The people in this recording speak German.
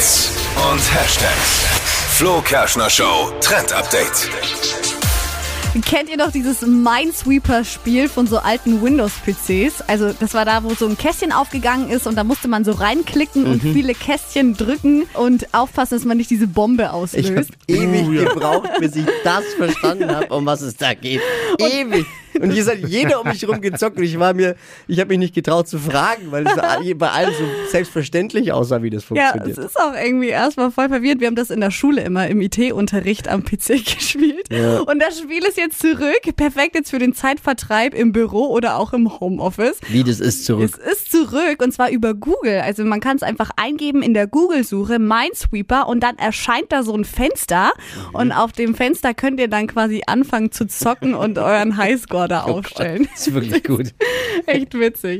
Hits und Hashtags. Flo Kerschner Show Trend Update. Kennt ihr noch dieses Minesweeper-Spiel von so alten Windows-PCs? Also das war da, wo so ein Kästchen aufgegangen ist und da musste man so reinklicken und viele Kästchen drücken und aufpassen, dass man nicht diese Bombe Ich habe auslöst. ewig gebraucht, bis ich das verstanden habe, um was es da geht. ewig. Und hier hat jeder um mich herum gezockt und ich war mir, ich habe mich nicht getraut zu fragen, weil es bei allen so selbstverständlich aussah, wie das Ja, funktioniert. es ist auch irgendwie erstmal voll verwirrend. Wir haben das in der Schule immer im IT-Unterricht am PC gespielt. Ja. Und das Spiel ist jetzt zurück. Perfekt jetzt für den Zeitvertreib im Büro oder auch im Homeoffice. wie das ist zurück. Es ist zurück und zwar über Google. Also man kann es einfach eingeben in der Google-Suche Minesweeper und dann erscheint da so ein Fenster und auf dem Fenster könnt ihr dann quasi anfangen zu zocken und euren Highscore da aufstellen. Das ist wirklich gut. Echt witzig.